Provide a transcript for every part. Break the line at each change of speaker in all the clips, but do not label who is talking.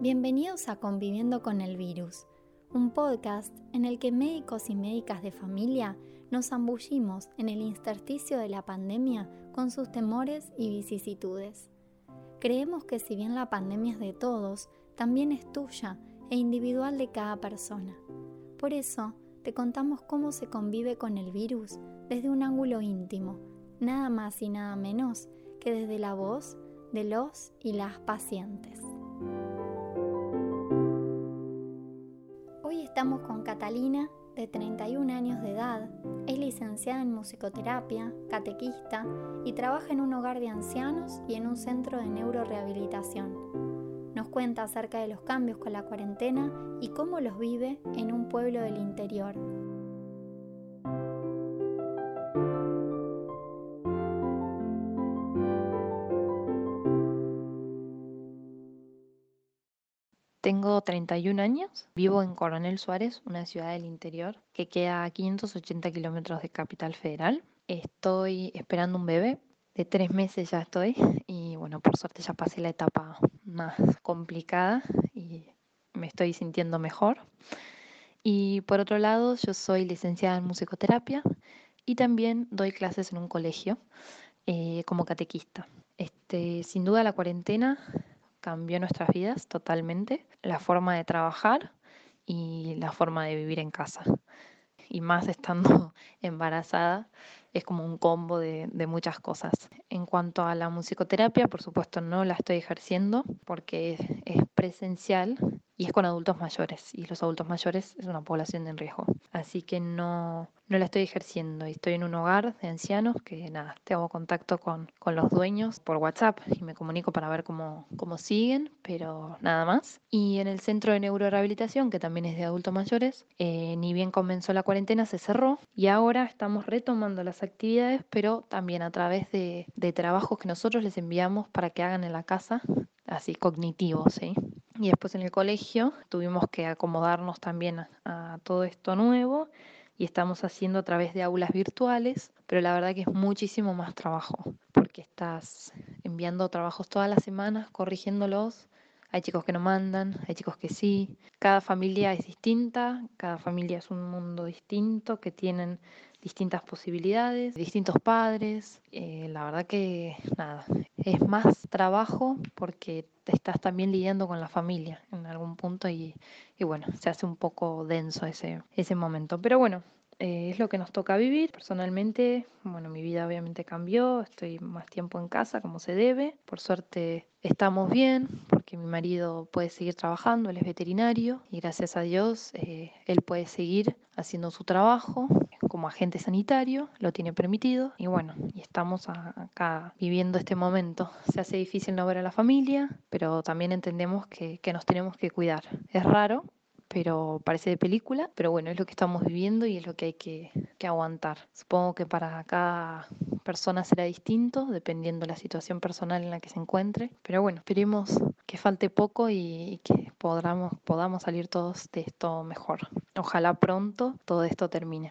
Bienvenidos a Conviviendo con el Virus, un podcast en el que médicos y médicas de familia nos zambullimos en el intersticio de la pandemia con sus temores y vicisitudes. Creemos que si bien la pandemia es de todos, también es tuya e individual de cada persona. Por eso, te contamos cómo se convive con el virus desde un ángulo íntimo, nada más y nada menos que desde la voz de los y las pacientes. Estamos con Catalina, de 31 años de edad, es licenciada en musicoterapia, catequista y trabaja en un hogar de ancianos y en un centro de neurorehabilitación. Nos cuenta acerca de los cambios con la cuarentena y cómo los vive en un pueblo del interior.
Tengo 31 años, vivo en Coronel Suárez, una ciudad del interior que queda a 580 kilómetros de Capital Federal. Estoy esperando un bebé, de tres meses ya estoy y bueno, por suerte ya pasé la etapa más complicada y me estoy sintiendo mejor. Y por otro lado, yo soy licenciada en musicoterapia y también doy clases en un colegio eh, como catequista. Este, sin duda la cuarentena cambió nuestras vidas totalmente, la forma de trabajar y la forma de vivir en casa. Y más estando embarazada, es como un combo de, muchas cosas. En cuanto a la musicoterapia, por supuesto no la estoy ejerciendo porque es presencial y es con adultos mayores y los adultos mayores es una población en riesgo. Así que no, no la estoy ejerciendo y estoy en un hogar de ancianos que nada, tengo contacto con, con los dueños por WhatsApp y me comunico para ver cómo, cómo siguen, pero nada más. Y en el centro de neurorehabilitación, que también es de adultos mayores, eh, ni bien comenzó la cuarentena, se cerró y ahora estamos retomando las actividades, pero también a través de, de trabajos que nosotros les enviamos para que hagan en la casa, así cognitivos, ¿sí? Y después en el colegio tuvimos que acomodarnos también a, todo esto nuevo y estamos haciendo a través de aulas virtuales, pero la verdad que es muchísimo más trabajo, porque estás enviando trabajos todas las semanas, corrigiéndolos. Hay chicos que no mandan, hay chicos que sí. Cada familia es distinta, cada familia es un mundo distinto, que tienen distintas posibilidades, distintos padres. Eh, la verdad que nada, es más trabajo porque te estás también lidiando con la familia en algún punto y, y bueno, se hace un poco denso ese, ese momento. Pero bueno, eh, es lo que nos toca vivir. Personalmente, bueno, mi vida obviamente cambió, estoy más tiempo en casa como se debe. Por suerte estamos bien porque mi marido puede seguir trabajando, él es veterinario y gracias a Dios eh, él puede seguir haciendo su trabajo como agente sanitario, lo tiene permitido y bueno, y estamos acá viviendo este momento. Se hace difícil no ver a la familia, pero también entendemos que, que nos tenemos que cuidar. Es raro, pero parece de película, pero bueno, es lo que estamos viviendo y es lo que hay que, que, aguantar. Supongo que para cada persona será distinto, dependiendo de la situación personal en la que se encuentre, pero bueno, esperemos que falte poco y, y que podamos, podamos salir todos de esto mejor. Ojalá pronto todo esto termine.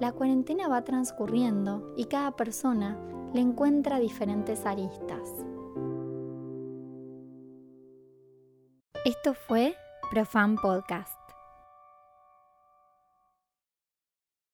La cuarentena va transcurriendo y cada persona le encuentra diferentes aristas. Esto fue Profan Podcast.